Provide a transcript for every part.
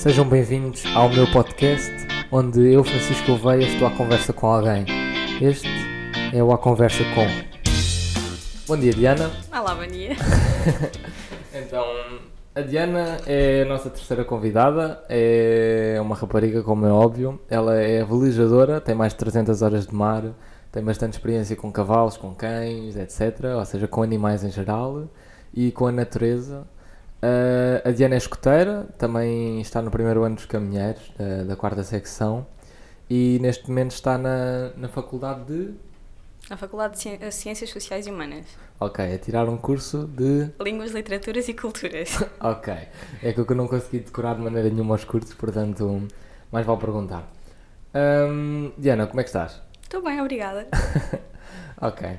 Sejam bem-vindos ao meu podcast, onde eu, Francisco Oveia, estou à conversa com alguém. Este é o A Conversa Com. Bom dia, Diana. Olá, bom dia. então, a Diana é a nossa terceira convidada, é uma rapariga, como é óbvio. Ela é velejadora, tem mais de 300 horas de mar, tem bastante experiência com cavalos, com cães, etc. Ou seja, com animais em geral e com a natureza. Uh, a Diana é escoteira, também está no primeiro ano dos caminheiros, da, da quarta secção, e neste momento está na, na faculdade de. Na Faculdade de Ciências Sociais e Humanas. Ok, a tirar um curso de. Línguas, Literaturas e Culturas. ok, é que eu não consegui decorar de maneira nenhuma os cursos, portanto, mais vale perguntar. Um, Diana, como é que estás? Estou bem, obrigada. ok.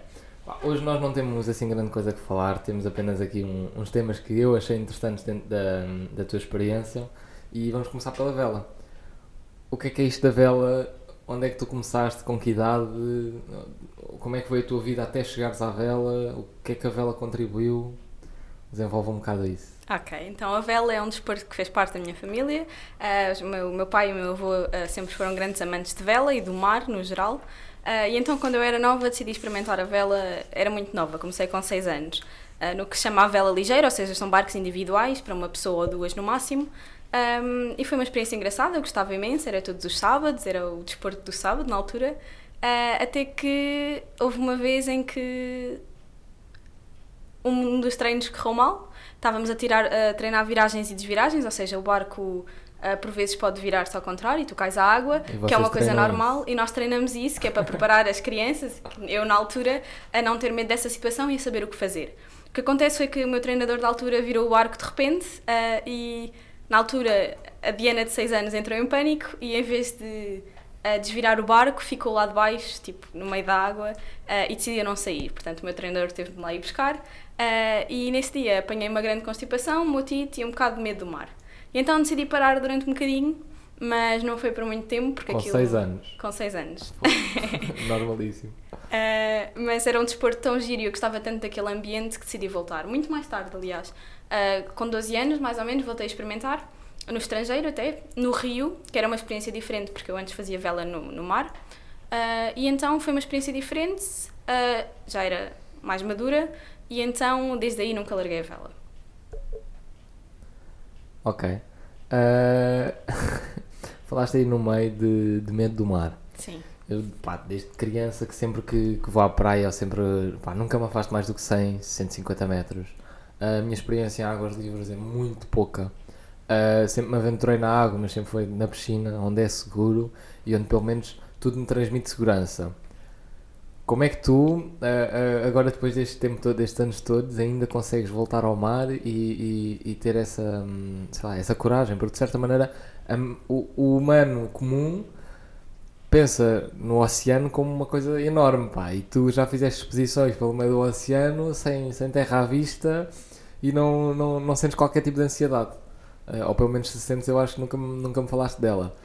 Hoje nós não temos assim grande coisa que falar, temos apenas aqui um, uns temas que eu achei interessantes dentro da, da tua experiência e vamos começar pela vela. O que é que é isto da vela? Onde é que tu começaste? Com que idade? Como é que foi a tua vida até chegares à vela? O que é que a vela contribuiu? Desenvolve um bocado isso. Ok, então a vela é um desporto que fez parte da minha família. Uh, o meu, meu pai e o meu avô uh, sempre foram grandes amantes de vela e do mar no geral. Uh, e então, quando eu era nova, decidi experimentar a vela. Era muito nova, comecei com 6 anos. Uh, no que se chama a vela ligeira, ou seja, são barcos individuais para uma pessoa ou duas no máximo. Um, e foi uma experiência engraçada, eu gostava imenso, era todos os sábados, era o desporto do sábado na altura. Uh, até que houve uma vez em que um dos treinos correu mal. Estávamos a, tirar, a treinar viragens e desviragens, ou seja, o barco Uh, por vezes pode virar-se ao contrário e tu cais à água, que é uma coisa normal, isso. e nós treinamos isso, que é para preparar as crianças, eu na altura, a não ter medo dessa situação e a saber o que fazer. O que acontece foi que o meu treinador da altura virou o arco de repente uh, e na altura a Diana de 6 anos entrou em pânico e em vez de uh, desvirar o barco ficou lá de baixo, tipo no meio da água e decidiu não sair. Portanto o meu treinador teve de lá ir buscar e nesse dia apanhei uma grande constipação, motite e um bocado de medo do mar. E então decidi parar durante um bocadinho, mas não foi por muito tempo. Porque com aquilo... seis anos. Com seis anos. Normalíssimo. Uh, mas era um desporto tão giro e eu gostava tanto daquele ambiente que decidi voltar. Muito mais tarde, aliás. Uh, com 12 anos, mais ou menos, voltei a experimentar. No estrangeiro até, no Rio, que era uma experiência diferente, porque eu antes fazia vela no, no mar. Uh, e então foi uma experiência diferente, já era mais madura, e então desde aí nunca larguei a vela. Ok. Uh, falaste aí no meio de, de medo do mar. Sim. Eu, pá, desde criança que sempre que, que vou à praia, eu sempre, pá, nunca me afasto mais do que 100, 150 metros. A minha experiência em águas livres é muito pouca. Uh, sempre me aventurei na água, mas sempre foi na piscina, onde é seguro e onde pelo menos tudo me transmite segurança. Como é que tu, agora depois deste tempo todo, destes anos todos, ainda consegues voltar ao mar e, e, e ter essa, hum, lá, essa coragem? Porque de certa maneira o, o, humano comum pensa no oceano como uma coisa enorme, pá, e tu já fizeste exposições pelo meio do oceano sem, sem terra à vista e não, não, não sentes qualquer tipo de ansiedade. Uh, ou pelo menos se sentes, eu acho que nunca, nunca me falaste dela.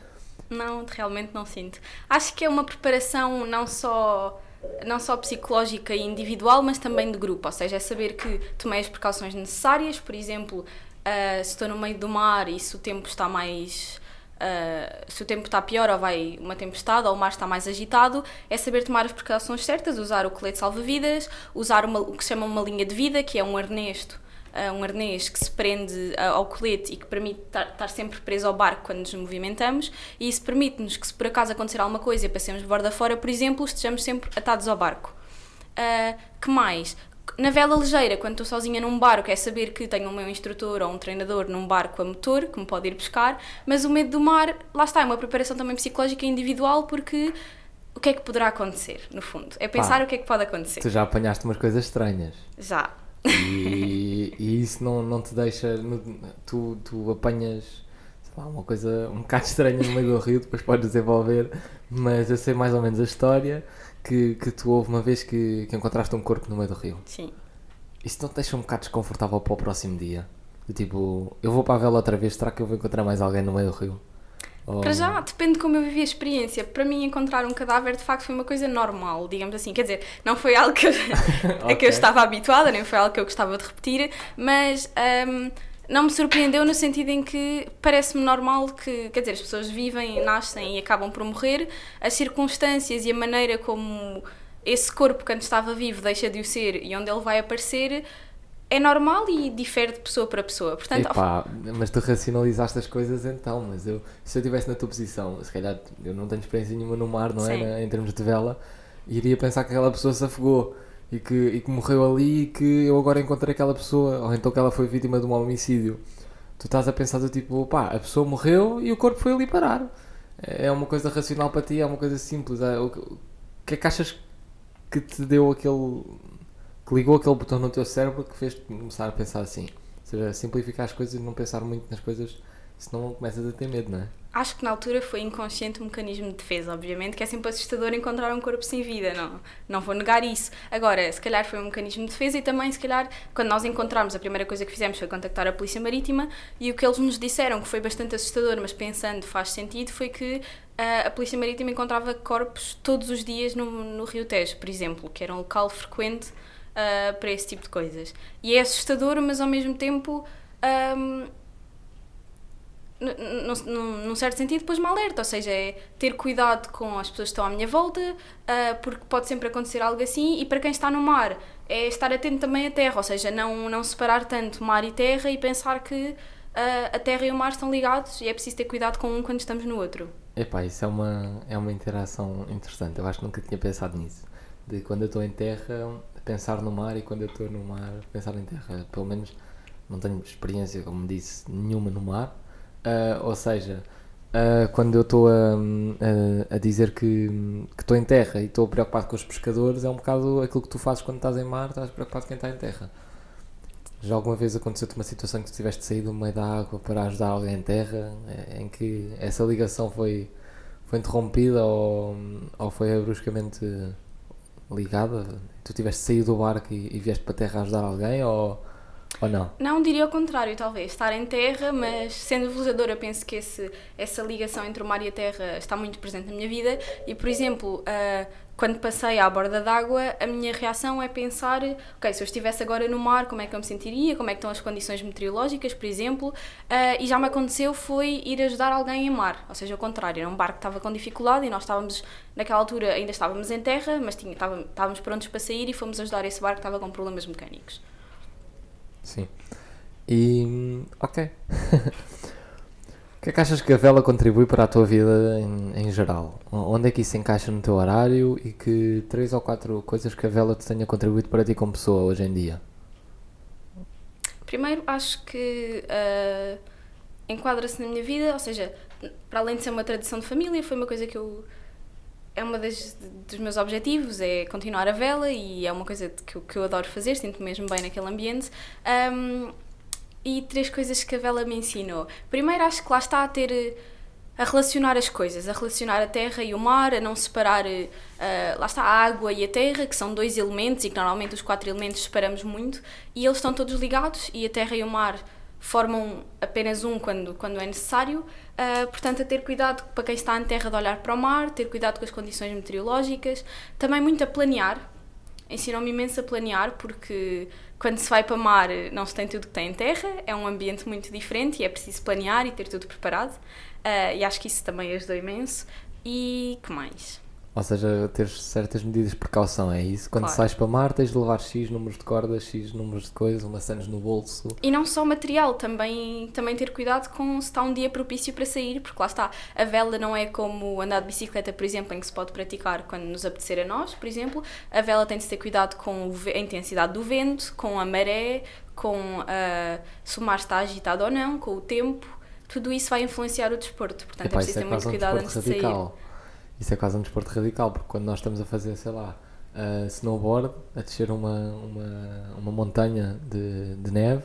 Não, realmente não sinto. Acho que é uma preparação não só não só psicológica e individual, mas também de grupo. Ou seja, é saber que tomei as precauções necessárias, por exemplo, uh, se estou no meio do mar e se o tempo está mais. Uh, se o tempo está pior ou vai uma tempestade ou o mar está mais agitado, é saber tomar as precauções certas, usar o colete salva-vidas, usar uma, o que se chama uma linha de vida, que é um arnesto um arnês que se prende ao colete e que permite estar sempre preso ao barco quando nos movimentamos, e isso permite-nos que, se por acaso acontecer alguma coisa e passemos de borda fora, por exemplo, estejamos sempre atados ao barco. Uh, que mais? Na vela ligeira, quando estou sozinha num barco, é saber que tenho o meu instrutor ou um treinador num barco a motor, que me pode ir buscar, mas o medo do mar, lá está, é uma preparação também psicológica e individual, porque o que é que poderá acontecer, no fundo? É pensar Pá, o que é que pode acontecer. Tu já apanhaste umas coisas estranhas. Já. E, e isso não, não te deixa. Tu, tu apanhas lá, uma coisa um bocado estranha no meio do rio, depois podes desenvolver, mas eu sei mais ou menos a história que, que tu houve uma vez que, que encontraste um corpo no meio do rio. Sim. Isso não te deixa um bocado desconfortável para o próximo dia? tipo, eu vou para a vela outra vez, será que eu vou encontrar mais alguém no meio do rio? Para já, depende de como eu vivi a experiência. Para mim, encontrar um cadáver de facto foi uma coisa normal, digamos assim. Quer dizer, não foi algo que eu, okay. a que eu estava habituada, nem foi algo que eu gostava de repetir, mas um, não me surpreendeu no sentido em que parece-me normal que, quer dizer, as pessoas vivem, nascem e acabam por morrer, as circunstâncias e a maneira como esse corpo, quando estava vivo, deixa de o ser e onde ele vai aparecer é normal e difere de pessoa para pessoa. Portanto, Epá, mas tu racionalizaste as coisas então, mas eu, se eu estivesse na tua posição, se calhar eu não tenho experiência nenhuma no mar, não é? Em termos de vela, iria pensar que aquela pessoa se afogou e que, e que morreu ali e que eu agora encontrei aquela pessoa, ou então que ela foi vítima de um homicídio. Tu estás a pensar do tipo, pá, a pessoa morreu e o corpo foi ali parar. É uma coisa racional para ti, é uma coisa simples. É, o que é que achas que te deu aquele. Que ligou aquele botão no teu cérebro que fez-te começar a pensar assim? Ou seja, simplificar as coisas e não pensar muito nas coisas, senão começas a ter medo, não é? acho que na altura foi inconsciente um mecanismo de defesa, obviamente, que é sempre assustador encontrar um corpo sem vida, não, não vou negar isso. Agora, se calhar foi um mecanismo de defesa e também, se calhar, quando nós encontramos, a primeira coisa que fizemos foi contactar a Polícia Marítima e o que eles nos disseram, que foi bastante assustador, mas pensando faz sentido, foi que uh, a Polícia Marítima encontrava corpos todos os dias no, no Rio Tejo, por exemplo, que era um local frequente uh, para esse tipo de coisas. E é assustador, mas ao mesmo tempo. Um, num, certo sentido, depois me alerta, ou seja, é ter cuidado com as pessoas que estão à minha volta, uh, porque pode sempre acontecer algo assim, e para quem está no mar, é estar atento também à terra, ou seja, não, não separar tanto mar e terra e pensar que uh, a terra e o mar estão ligados e é preciso ter cuidado com um quando estamos no outro. Epá, isso é uma, é uma interação interessante, eu acho que nunca tinha pensado nisso, de quando eu estou em terra, pensar no mar e quando eu estou no mar, pensar em terra, pelo menos não tenho experiência, como disse, nenhuma no mar, Uh, ou seja, uh, quando eu estou a, a, a, dizer que estou em terra e estou preocupado com os pescadores, é um bocado aquilo que tu fazes quando estás em mar, estás preocupado com quem está em terra. Já alguma vez aconteceu-te uma situação que tu tiveste saído no meio da água para ajudar alguém em terra, eh, em que essa ligação foi, foi interrompida ou, ou foi bruscamente ligada? Tu tiveste saído do barco e, e vieste para a terra ajudar alguém ou ou não? Não, diria o contrário, talvez. Estar em terra, mas sendo velejadora, penso que esse, essa ligação entre o mar e a terra está muito presente na minha vida. E, por exemplo, uh, quando passei à borda d'água, a minha reação é pensar: ok, se eu estivesse agora no mar, como é que eu me sentiria? Como é que estão as condições meteorológicas, por exemplo? Uh, e já me aconteceu foi ir ajudar alguém em mar, ou seja, o contrário, era um barco que estava com dificuldade e nós estávamos, naquela altura, ainda estávamos em terra, mas tinha, estávamos, estávamos prontos para sair e fomos ajudar esse barco que estava com problemas mecânicos. Sim. E. Ok. o que é que achas que a vela contribui para a tua vida em, em geral? Onde é que isso encaixa no teu horário e que três ou quatro coisas que a vela te tenha contribuído para ti como pessoa hoje em dia? Primeiro, acho que uh, enquadra-se na minha vida, ou seja, para além de ser uma tradição de família, foi uma coisa que eu é das, dos meus objetivos, é continuar a vela e é uma coisa que que eu adoro fazer, sinto-me mesmo bem naquele ambiente. Um, e três coisas que a vela me ensinou. Primeiro, acho que lá está a ter. a relacionar as coisas, a relacionar a terra e o mar, a não separar. Uh, lá está a água e a terra, que são dois elementos e que normalmente os quatro elementos separamos muito, e eles estão todos ligados e a terra e o mar formam apenas um quando, quando é necessário. Uh, portanto, a ter cuidado para quem está em terra de olhar para o mar, ter cuidado com as condições meteorológicas, também muito a planear. Ensinam-me imenso a planear, porque quando se vai para mar não se tem tudo que tem em terra, é um ambiente muito diferente e é preciso planear e ter tudo preparado. Uh, e acho que isso também ajudou imenso. E que mais? Ou seja, ter certas medidas de precaução, é isso? Quando claro. sais para mar tens de levar X números de cordas, X números de coisas, maçãs no bolso. E não só material, também, também ter cuidado com se está um dia propício para sair, porque lá está, a vela não é como andar de bicicleta, por exemplo, em que se pode praticar quando nos apetecer a nós, por exemplo. A vela tem de ter cuidado com a intensidade do vento, com a maré, com uh, se o mar está agitado ou não, com o tempo. Tudo isso vai influenciar o desporto, portanto Epá, é preciso ter é muito cuidado antes de sair. Isso é quase um desporto radical, porque quando nós estamos a fazer, sei lá, uh, snowboard, a descer uma, uma, uma montanha de, de neve,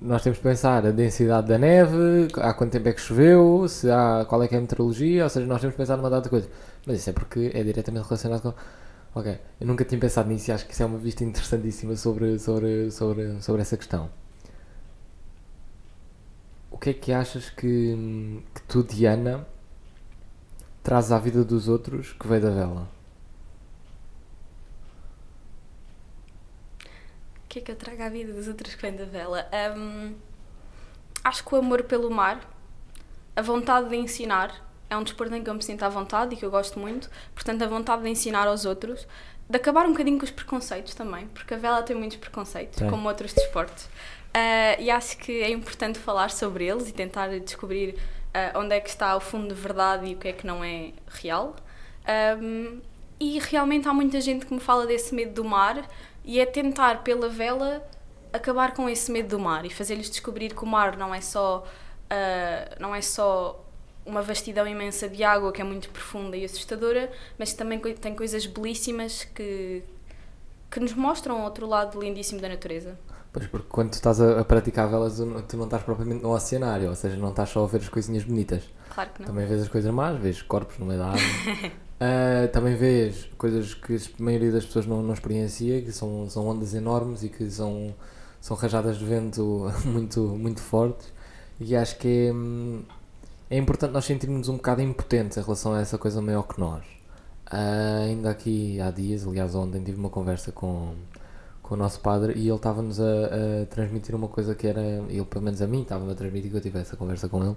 nós temos que pensar a densidade da neve, há quanto tempo é que choveu, se há, qual é que é a meteorologia, ou seja, nós temos que pensar numa data de coisas. Mas isso é porque é diretamente relacionado com. Ok, eu nunca tinha pensado nisso e acho que isso é uma vista interessantíssima sobre, sobre, sobre, sobre essa questão. O que é que achas que, que tu, Diana, traz à vida dos outros que veio da vela? O que é que eu trago à vida dos outros que vem da vela? Um, acho que o amor pelo mar, a vontade de ensinar, é um desporto em que eu me sinto à vontade e que eu gosto muito, portanto, a vontade de ensinar aos outros, de acabar um bocadinho com os preconceitos também, porque a vela tem muitos preconceitos, Tem. como outros desportos. Uh, e acho que é importante falar sobre eles e tentar descobrir uh, onde é que está o fundo de verdade e o que é que não é real. Um, e realmente há muita gente que me fala desse medo do mar e é tentar pela vela acabar com esse medo do mar e fazer-lhes descobrir que o mar não é só uh, não é só uma vastidão imensa de água que é muito profunda e assustadora, mas também tem coisas belíssimas que que nos mostram outro lado lindíssimo da natureza. Pois, porque quando tu estás a, a praticar velas, tu não- estás propriamente no oceanário, ou seja, não estás só a ver as coisinhas bonitas. Claro que não. Também vês as coisas más, vês corpos no meio da água. Ah, também vês coisas que a maioria das pessoas não, não experiencia, que são, são ondas enormes e que são, são rajadas de vento muito, muito fortes. E acho que é, hum, é importante nós sentirmos um bocado impotentes em relação a essa coisa maior que nós. Ah, ainda aqui há dias, aliás, ontem tive uma conversa com, com o nosso padre e ele estava-nos a, a transmitir uma coisa que era, ele pelo menos a mim estava-me a transmitir que eu tive essa conversa com ele,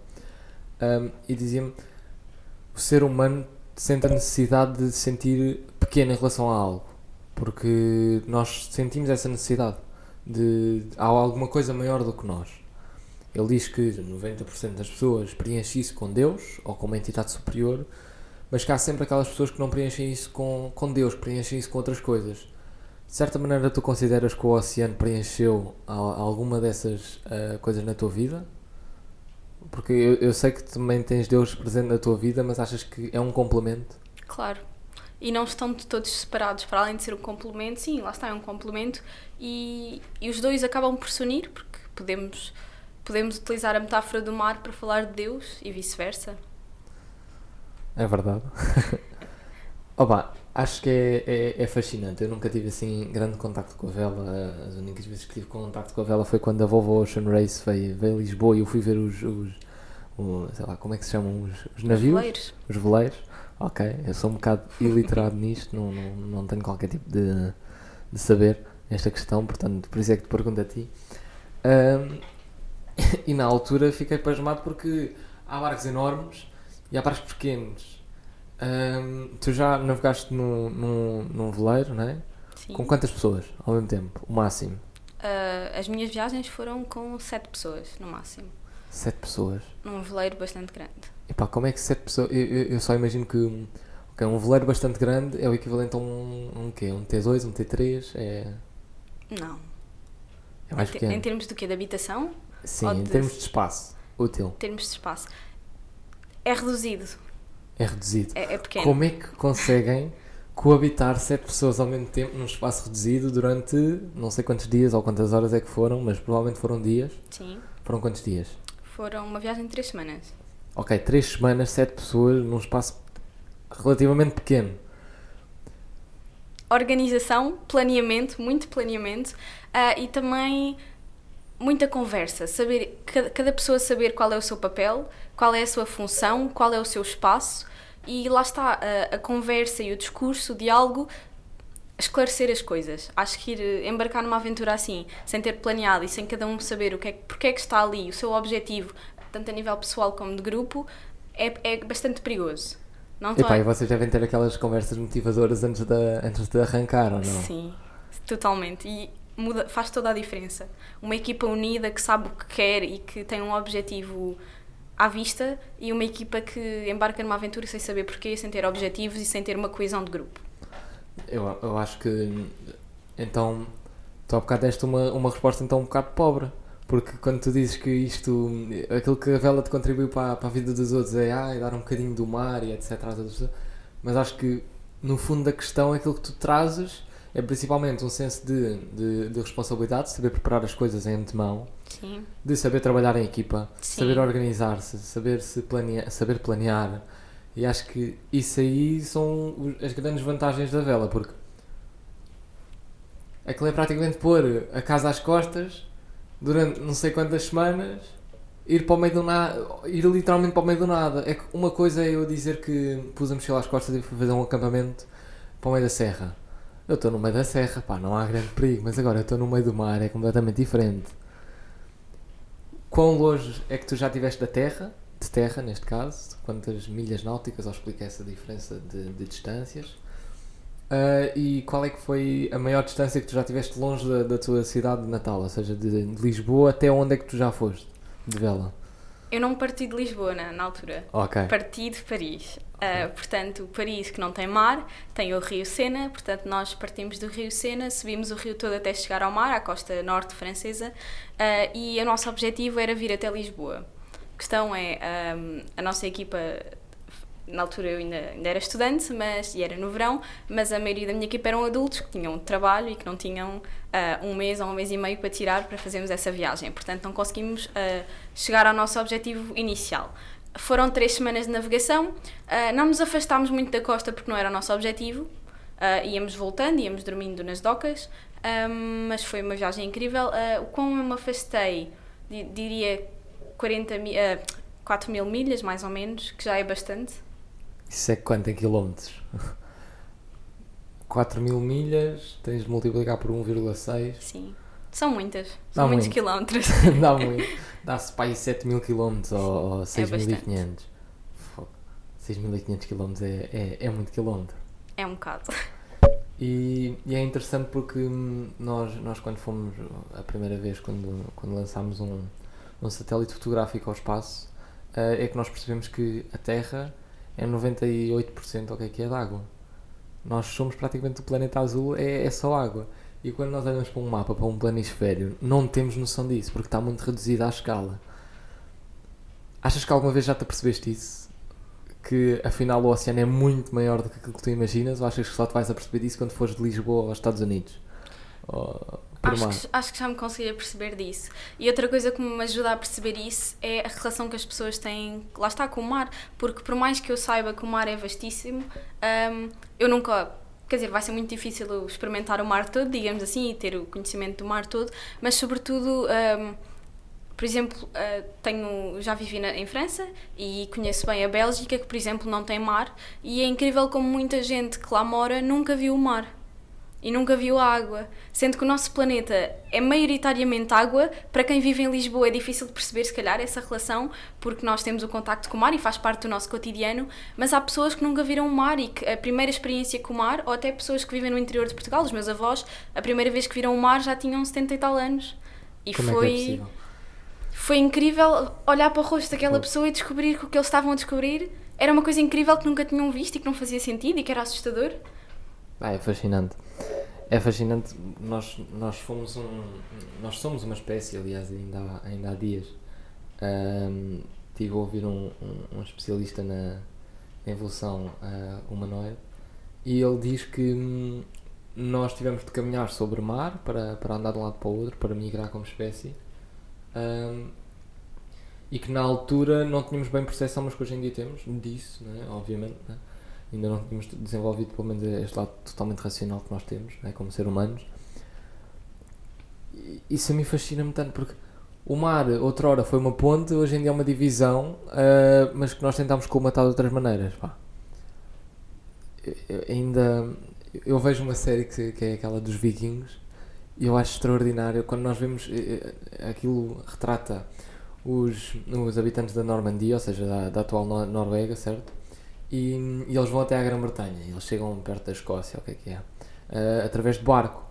Ahm, e dizia-me o ser humano sente a necessidade de se sentir pequeno em relação a algo, porque nós sentimos essa necessidade de há alguma coisa maior do que nós. Ele diz que 90% das pessoas preenchem isso com Deus ou com uma entidade superior, mas que há sempre aquelas pessoas que não preenchem isso com, com Deus, preenchem isso com outras coisas. De certa maneira, tu consideras que o oceano preencheu al- alguma dessas ah, coisas na tua vida? Porque eu, eu sei que também tens Deus presente na tua vida, mas achas que é um complemento? Claro. E não estão todos separados, para além de ser um complemento, sim, lá está, é um complemento e, e os dois acabam por se unir, porque podemos, podemos utilizar a metáfora do mar para falar de Deus e vice-versa. É verdade. Opa, acho que é, é, é fascinante. Eu nunca tive assim grande contacto com a vela. As únicas vezes que tive contacto com a vela foi quando a Volvo Ocean Race veio, veio a Lisboa e eu fui ver os, os, o- sei lá, como é que se chamam os, os navios? Veleiros. Os veleiros. Ok, eu sou um bocado iliterado nisto, não, não, não tenho qualquer tipo de, de saber esta questão, portanto, por isso é que te pergunto a ti. Ahm, e na altura fiquei pasmado porque há barcos enormes e há barcos pequenos. Tu já navegaste num, num, num veleiro, não é? Sim. Com quantas pessoas ao mesmo tempo? O máximo? Ah, as minhas viagens foram com sete pessoas, no máximo. Sete pessoas. Num veleiro bastante grande. Epá, como é que sete pessoas. Eu, eu, eu só imagino que um, ok, um veleiro bastante grande é o equivalente a um, um quê? Um T2, um T3? É, Não. é mais Em pequeno. Em termos do quê? De habitação? Sim, em de- termos de espaço útil, Em termos de espaço. É reduzido. é reduzido. É, é pequeno. Como é que conseguem coabitar sete pessoas ao mesmo tempo num espaço reduzido durante não sei quantos dias ou quantas horas é que foram, mas provavelmente foram dias. Sim. Foram quantos dias? Foram uma viagem de três semanas. Ok, três semanas, sete pessoas num espaço relativamente pequeno. organização, planeamento, muito planeamento ah, e também muita conversa, saber cada pessoa saber qual é o seu papel, qual é a sua função, qual é o seu espaço e lá está a, a conversa e o discurso, o diálogo esclarecer as coisas. Acho que ir eh, embarcar numa aventura assim, sem ter planeado e sem cada um saber o que é, que- porque é que está ali, o seu objetivo, tanto a nível pessoal como de grupo, é, é bastante perigoso. Não Epá, e vocês devem ter aquelas conversas motivadoras antes de, antes de arrancar, ou não? Sim, totalmente. E muda, faz toda a diferença. Uma equipa unida que sabe o que quer e que tem um objetivo à vista e uma equipa que embarca numa aventura sem saber porquê, sem ter objetivos e sem ter uma coesão de grupo. Eu, eu acho que então tu há bocado deste uma, uma resposta então um bocado pobre. Porque quando tu dizes que isto, aquilo que a vela te contribuiu para, para a vida dos outros é ah, dar um bocadinho do mar e etc. às outras pessoas", Mas acho que no fundo da questão aquilo que tu trazes é principalmente um senso de, de, de responsabilidade, de saber preparar as coisas em antemão, Sim, de saber trabalhar em equipa, Sim. saber organizar-se, saber, se planear, saber planear. E acho que isso aí são as grandes vantagens da vela, porque aquilo é praticamente pôr a casa às costas durante não sei quantas semanas, ir para o meio do nada, ir literalmente para o meio do nada. É que uma coisa é eu dizer que pus a mochila às costas e fui fazer um acampamento para o meio da serra. Eu estou no meio da serra, pá, não há grande perigo, mas agora eu estou no meio do mar, é completamente diferente. quão longe é que tu já estiveste da Terra, de terra neste caso, quantas milhas náuticas, ou explica essa diferença de, de distâncias. Uh, e qual é que foi a maior distância que tu já tiveste longe da, da tua cidade de Natal? Ou seja, de, de, Lisboa até onde é que tu já foste de vela? Eu não parti de Lisboa na, na altura. Ok. Parti de Paris. Uh, portanto, Paris que não tem mar, tem o Rio Sena, portanto nós partimos do Rio Sena, subimos o rio todo até chegar ao mar, à costa norte francesa, uh, e o nosso objetivo era vir até Lisboa. A questão é, um, a nossa equipa na altura eu ainda, ainda era estudante, mas, e era no verão, mas a maioria da minha equipa eram adultos que tinham trabalho e que não tinham uh, um mês ou um mês e meio para tirar para fazermos essa viagem. Portanto, não conseguimos chegar ao nosso objetivo inicial. Foram três semanas de navegação, uh, não nos afastámos muito da costa porque não era o nosso objetivo, íamos voltando, íamos dormindo nas docas, um, mas foi uma viagem incrível. Uh, como eu me afastei, diria 40 mi 4 mil milhas, mais ou menos, que já é bastante. Isso é quanto em quilómetros? 4 mil milhas, tens de multiplicar por 1,6. Sim. São muitas. São Dá muitos muito. quilómetros. Dá muito. Dá-se para aí 7 mil quilómetros ou, ou 6.500. É 6.500 quilómetros é, é, é muito quilómetro. É um bocado. E, e, é interessante porque nós, nós quando fomos a primeira vez, quando, quando lançámos um, um satélite fotográfico ao espaço, uh, é que nós percebemos que a Terra é 98% o que é que é de água. Nós somos praticamente o planeta azul, é, é só água. E quando nós olhamos para um mapa, para um planisfério, não temos noção disso, porque está muito reduzido à escala. Achas que alguma vez já te percebeste isso? Que afinal o oceano é muito maior do que aquilo que tu imaginas? Ou achas que só te vais a perceber disso quando fores de Lisboa aos Estados Unidos? Ou Acho que, acho que, já me consegui perceber disso. E outra coisa que me ajuda a perceber isso é a relação que as pessoas têm, lá está, com o mar. Porque por mais que eu saiba que o mar é vastíssimo, um, eu nunca. Quer dizer, vai ser muito difícil experimentar o mar todo, digamos assim, e ter o conhecimento do mar todo, mas sobretudo. Um, por exemplo, uh, tenho, já vivi na, em França e conheço bem a Bélgica, que, por exemplo, não tem mar, e é incrível como muita gente que lá mora nunca viu o mar e nunca viu a água. Sendo que o nosso planeta é maioritariamente água, para quem vive em Lisboa é difícil de perceber, se calhar, essa relação, porque nós temos o contacto com o mar e faz parte do nosso cotidiano, mas há pessoas que nunca viram o mar e que a primeira experiência com o mar, ou até pessoas que vivem no interior de Portugal, os meus avós, a primeira vez que viram o mar já tinham 70 e tal anos. E Como foi. É que é possível? Foi incrível olhar para o rosto daquela pessoa e descobrir que o que eles estavam a descobrir era uma coisa incrível que nunca tinham visto e que não fazia sentido e que era assustador. Ah, é fascinante. É fascinante. Nós, nós fomos um. Nós somos uma espécie, aliás, ainda há, ainda há dias. Um, tive a ouvir um, um, um especialista na evolução uh, humanoide e ele diz que hum, nós tivemos de caminhar sobre o mar para, para andar de um lado para o outro, para migrar como espécie. Um, e que na altura não tínhamos bem percepção, mas que hoje em dia temos disso, né? obviamente. Né? Ainda não tínhamos desenvolvido pelo menos este lado totalmente racional que nós temos, né, como ser humanos. E isso a mim fascina-me tanto porque o mar, outrora, foi uma ponte, hoje em dia é uma divisão, uh, mas que nós tentámos colmatar de outras maneiras. Pá. Eu, ainda eu vejo uma série que, que é aquela dos vikings e eu acho extraordinário quando nós vemos eh, eh, aquilo retrata os, os habitantes da Normandia, ou seja, da, da atual Noruega, certo? E, e eles vão até à Grã-Bretanha. Eles chegam perto da Escócia, o que é que é? Uh, através de barco.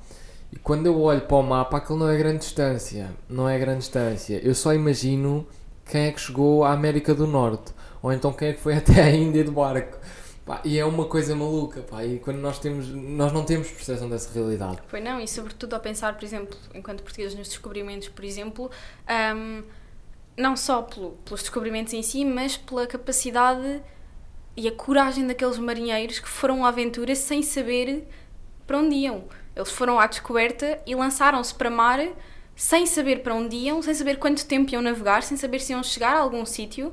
E quando eu olho para o mapa, aquilo não é grande distância. Não é grande distância. Eu só imagino quem é que chegou à América do Norte. Ou então quem é que foi até à Índia de barco. Pá, e é uma coisa maluca, pá, e quando nós temos, nós não temos percepção dessa realidade. Foi não, e sobretudo ao pensar, por exemplo, enquanto portugueses nos descobrimentos, por exemplo, um, não só pelo, pelos descobrimentos em si, mas pela capacidade e a coragem daqueles marinheiros que foram à aventura sem saber para onde iam. Eles foram à descoberta e lançaram-se para mar sem saber para onde iam, sem saber quanto tempo iam navegar, sem saber se iam chegar a algum sítio.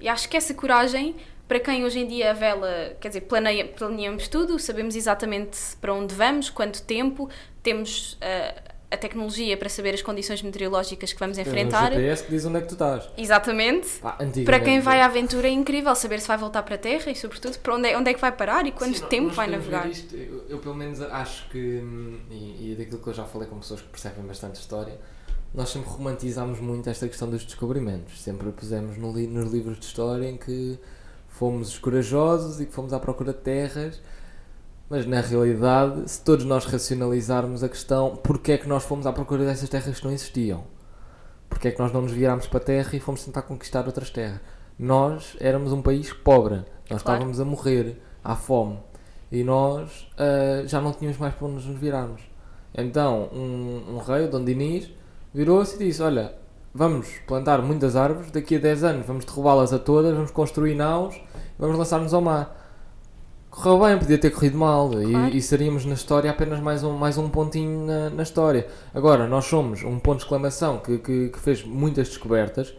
E acho que essa coragem, para quem hoje em dia a vela, quer dizer, planeia, planeamos tudo, sabemos exatamente para onde vamos, quanto tempo, temos uh, a tecnologia para saber as condições meteorológicas que vamos enfrentar. É o GPS que diz onde é que tu estás. Exatamente. Pá, para quem vai à aventura é incrível saber se vai voltar para a Terra e, sobretudo, para onde é, onde é que vai parar e quanto Sim, tempo vai navegar. Isto, eu, eu, pelo menos, acho que, e, e daquilo que eu já falei com pessoas que percebem bastante história, nós sempre romantizámos muito esta questão dos descobrimentos. Sempre pusemos no li nos livros de história em que fomos os corajosos e que fomos à procura de terras. Mas na realidade, se todos nós racionalizarmos a questão, porque é que nós fomos à procura dessas terras que não existiam? Porque é que nós não nos virámos para a terra e fomos tentar conquistar outras terras? Nós éramos um país pobre, nós Claro. estávamos a morrer à fome e nós ah, já não tínhamos mais para onde nos virarmos. Então, um, um rei, o Dom Dinis, virou-se e disse: Olha, vamos plantar muitas árvores, daqui a 10 anos vamos derrubá-las a todas, vamos construir naus e vamos lançar-nos ao mar. Correu bem, podia ter corrido mal Claro. e, e seríamos na história apenas mais um, mais um pontinho na, na história. Agora, nós somos um ponto de exclamação que, que, que fez muitas descobertas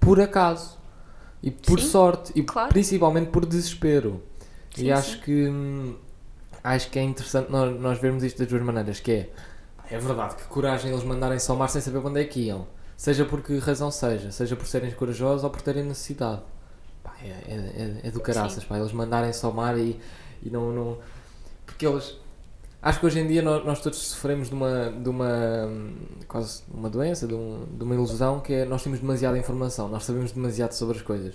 por acaso e por Sim, sorte e claro. principalmente por desespero. Sim, e acho sim. que hum, acho que é interessante nós, nós vermos isto das duas maneiras, que é é verdade que coragem eles mandarem-se ao mar sem saber onde é que iam. Seja por que razão seja, seja por serem corajosos ou por terem necessidade. Pá, é, é, é- é do caraças, pá, eles mandarem-se ao mar e, e não, não. Porque eles. Acho que hoje em dia nós, nós todos sofremos de uma, de uma quase uma doença, de, um- de uma ilusão que é nós temos demasiada informação, nós sabemos demasiado sobre as coisas.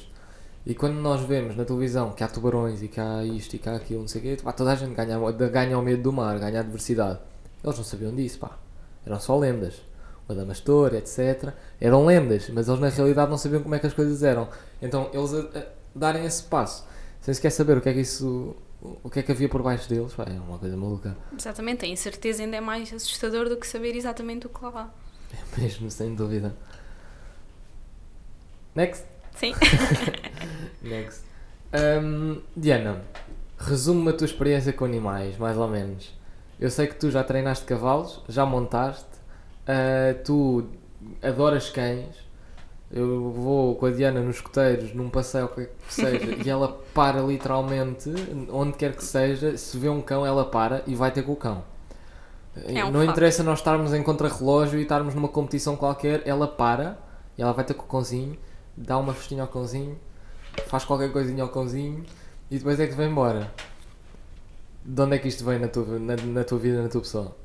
E quando nós vemos na televisão que há tubarões e que há isto e que há aquilo, não sei o quê, pá, toda a gente ganha, ganha o medo do mar, ganha a diversidade. Eles não sabiam disso, pá. Eram só lendas. O Adamastor, etc. Eram lendas, mas eles na realidade não sabiam como é que as coisas eram. Então eles a, a darem esse passo, sem sequer saber o que é que isso. O que é que havia por baixo deles, pá, é uma coisa maluca. Exatamente, a incerteza ainda é mais assustador do que saber exatamente o que lá há. Mesmo, sem dúvida. Next. Sim. Next. Hum, Diana, resume-me a tua experiência com animais, mais ou menos. Eu sei que tu já treinaste cavalos, já montaste, ah, tu adoras cães. Eu vou com a Diana nos escoteiros, num passeio, o que que seja, e ela para literalmente, onde quer que seja, se vê um cão, ela para e vai ter com o cão. É um não facto. interessa nós estarmos em contrarrelógio e estarmos numa competição qualquer, ela para e ela vai ter com o cãozinho, dá uma festinha ao cãozinho, faz qualquer coisinha ao cãozinho e depois é que vai embora. De onde é que isto vem na tua, na, na tua vida, na tua pessoa?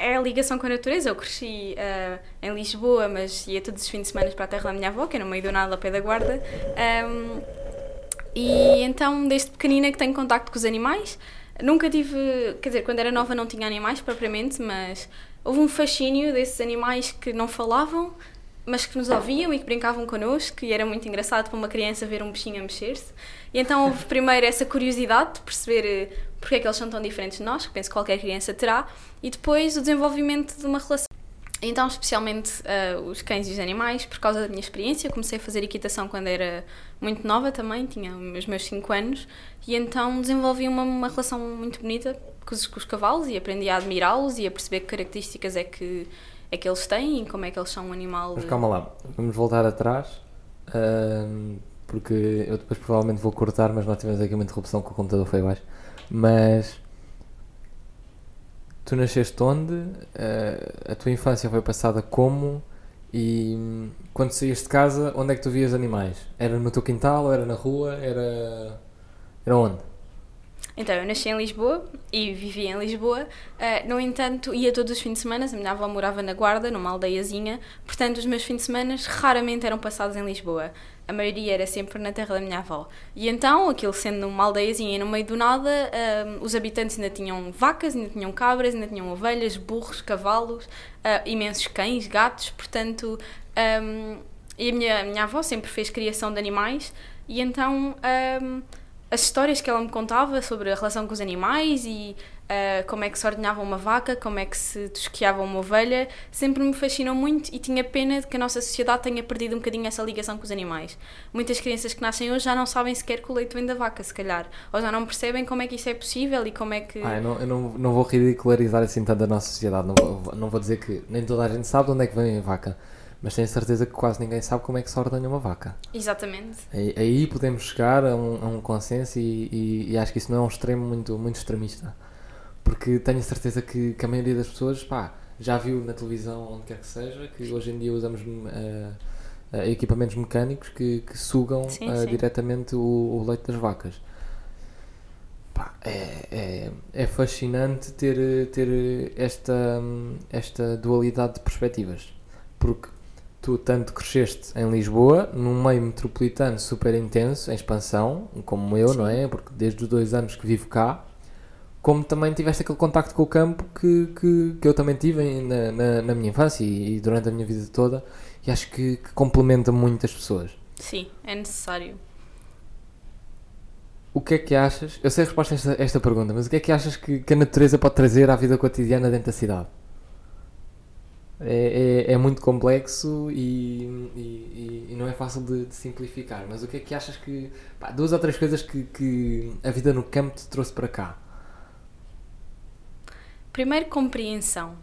É a ligação com a natureza. Eu cresci ah, em Lisboa, mas ia todos os fins de semana para a terra da minha avó, que é no meio do nada, ao pé da guarda. Ahm, e então, desde pequenina que tenho contacto com os animais. Nunca tive, quer dizer, quando era nova não tinha animais propriamente, mas houve um fascínio desses animais que não falavam, mas que nos ouviam e que brincavam connosco, e era muito engraçado para uma criança ver um bichinho a mexer-se. E então houve primeiro essa curiosidade de perceber eh, porque é que eles são tão diferentes de nós, que penso que qualquer criança terá, e depois o desenvolvimento de uma relação. Então, especialmente eh, os cães e os animais, por causa da minha experiência, comecei a fazer equitação quando era muito nova também, tinha os meus 5 anos, e então desenvolvi uma, uma relação muito bonita com os, com os cavalos e aprendi a admirá-los e a perceber que características é que, é que eles têm e como é que eles são um animal. Mas calma lá, vamos voltar atrás, ahm, porque eu depois provavelmente vou cortar, mas nós tivemos aqui uma interrupção que o computador foi abaixo. Mas tu nasceste onde? Ah, a tua infância foi passada como? E quando saíste de casa, onde é que tu vias animais? Era no teu quintal era na rua? Era. Era onde? Então, eu nasci em Lisboa e vivi em Lisboa. Eh, no entanto, ia todos os fins de semana. A minha avó morava na Guarda, numa aldeiazinha. Portanto, os meus fins de semana raramente eram passados em Lisboa. A maioria era sempre na terra da minha avó. E então, aquilo sendo uma aldeiazinha no meio do nada, eh, os habitantes ainda tinham vacas, ainda tinham cabras, ainda tinham ovelhas, burros, cavalos, eh, imensos cães, gatos. Portanto, ehm, e a minha, minha avó sempre fez criação de animais. E então. ehm, as histórias que ela me contava sobre a relação com os animais e ah, como é que se ordenhava uma vaca, como é que se tosqueava uma ovelha, sempre me fascinou muito e tinha pena de que a nossa sociedade tenha perdido um bocadinho essa ligação com os animais. Muitas crianças que nascem hoje já não sabem sequer que o leite vem da vaca, se calhar, ou já não percebem como é que isso é possível e como é que. Ah, eu não, eu não, não vou ridicularizar assim tanto a nossa sociedade. Não vou, não vou dizer que nem toda a gente sabe de onde é que vem a vaca. Mas tenho certeza que quase ninguém sabe como é que se ordenha uma vaca. Exatamente. Aí, aí podemos chegar a um, a um consenso e, e- e acho que isso não é um extremo muito, muito extremista. Porque tenho certeza que, que a maioria das pessoas pá, já viu na televisão, onde quer que seja, que hoje em dia usamos eh, equipamentos mecânicos que, que sugam Sim, eh, sim. diretamente o, o leite das vacas. É, é, é fascinante ter, ter esta, esta dualidade de perspectivas. porque tu tanto cresceste em Lisboa, num meio metropolitano super intenso, em expansão, como eu, Sim. não é? Porque desde os dois anos que vivo cá, como também tiveste aquele contacto com o campo que, que, que eu também tive na, na, na minha infância e, e durante a minha vida toda, e acho que, que complementa muito as pessoas. Sim, é necessário. O que é que achas? Eu sei a resposta a esta, esta pergunta, mas o que é que achas que, que a natureza pode trazer à vida cotidiana dentro da cidade? É, é, é muito complexo e, e- e- e não é fácil de, de simplificar, mas o que é que achas que. pá, duas ou três coisas que, que a vida no campo te trouxe para cá? Primeiro, compreensão.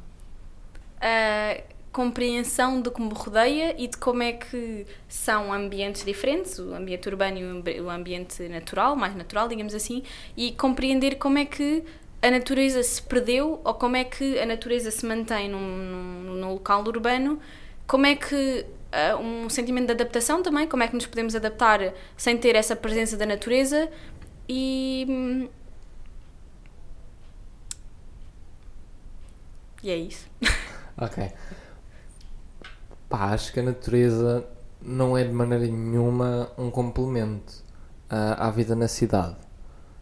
A compreensão que me rodeia e de como é que são ambientes diferentes, o ambiente urbano e o ambi- o ambiente natural, mais natural, digamos assim, e compreender como é que a natureza se perdeu ou como é que a natureza se mantém num, num, num local urbano, como é que ah, um sentimento de adaptação também, como é que nos podemos adaptar sem ter essa presença da natureza e E é isso. Ok. Pá, acho que a natureza não é de maneira nenhuma um complemento ah, à vida na cidade.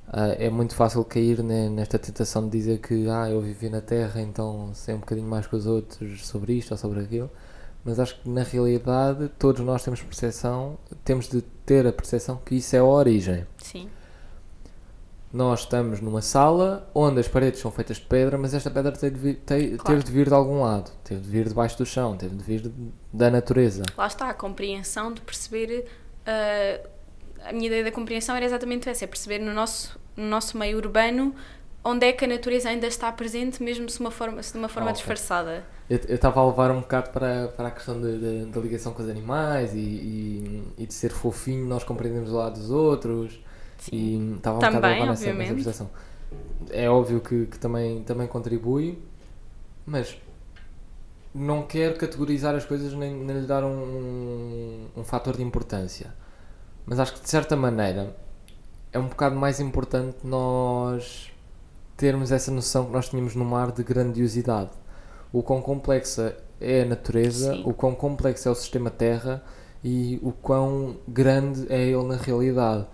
Ah, é muito fácil cair ne- nesta tentação de dizer que ah, eu vivi na Terra, então sei um bocadinho mais que os outros sobre isto ou sobre aquilo. Mas acho que na realidade todos nós temos percepção, temos de ter a percepção que isso é a origem. Sim. Nós estamos numa sala onde as paredes são feitas de pedra, mas esta pedra tem de vir- tem- Claro. teve de vir de algum lado, teve de vir debaixo do chão, teve de vir de- da natureza. Lá está a compreensão de perceber. ah, a minha ideia da compreensão era exatamente essa: é perceber no nosso, no nosso meio urbano onde é que a natureza ainda está presente, mesmo se, uma forma, se de uma forma Ah, ok. disfarçada. Eu estava a levar um bocado para, para a questão da ligação com os animais e, e, e de ser fofinho, nós compreendemos o lado dos outros. E estava um bocado a Também, nessa, nessa percepção. É óbvio que, que também, também contribui, mas não quero categorizar as coisas nem, nem lhe dar um, um, um fator de importância. Mas acho que de certa maneira é um bocado mais importante nós termos essa noção que nós tínhamos no mar de grandiosidade. O quão complexa é a natureza, Sim. o quão complexo é o sistema Terra e o quão grande é ele na realidade.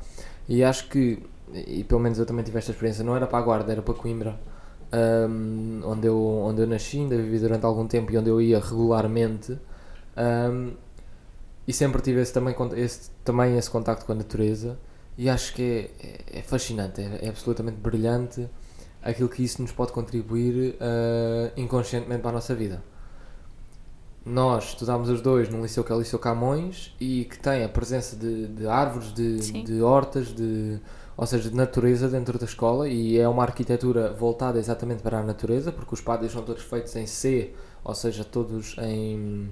E acho que, e pelo menos eu também tive esta experiência, não era para a Guarda, era para Coimbra, hum, onde, eu, onde eu nasci, ainda vivi durante algum tempo e onde eu ia regularmente. hum, e sempre tive esse, também, esse, também esse contacto com a natureza e acho que é, é, fascinante, é, é absolutamente brilhante aquilo que isso nos pode contribuir ah, inconscientemente para a nossa vida. Nós estudámos os dois num liceu que é o Liceu Camões e que tem a presença de, de árvores, de, Sim. de hortas, de, ou seja, de natureza dentro da escola e é uma arquitetura voltada exatamente para a natureza, porque os pátios são todos feitos em C, ou seja, todos em,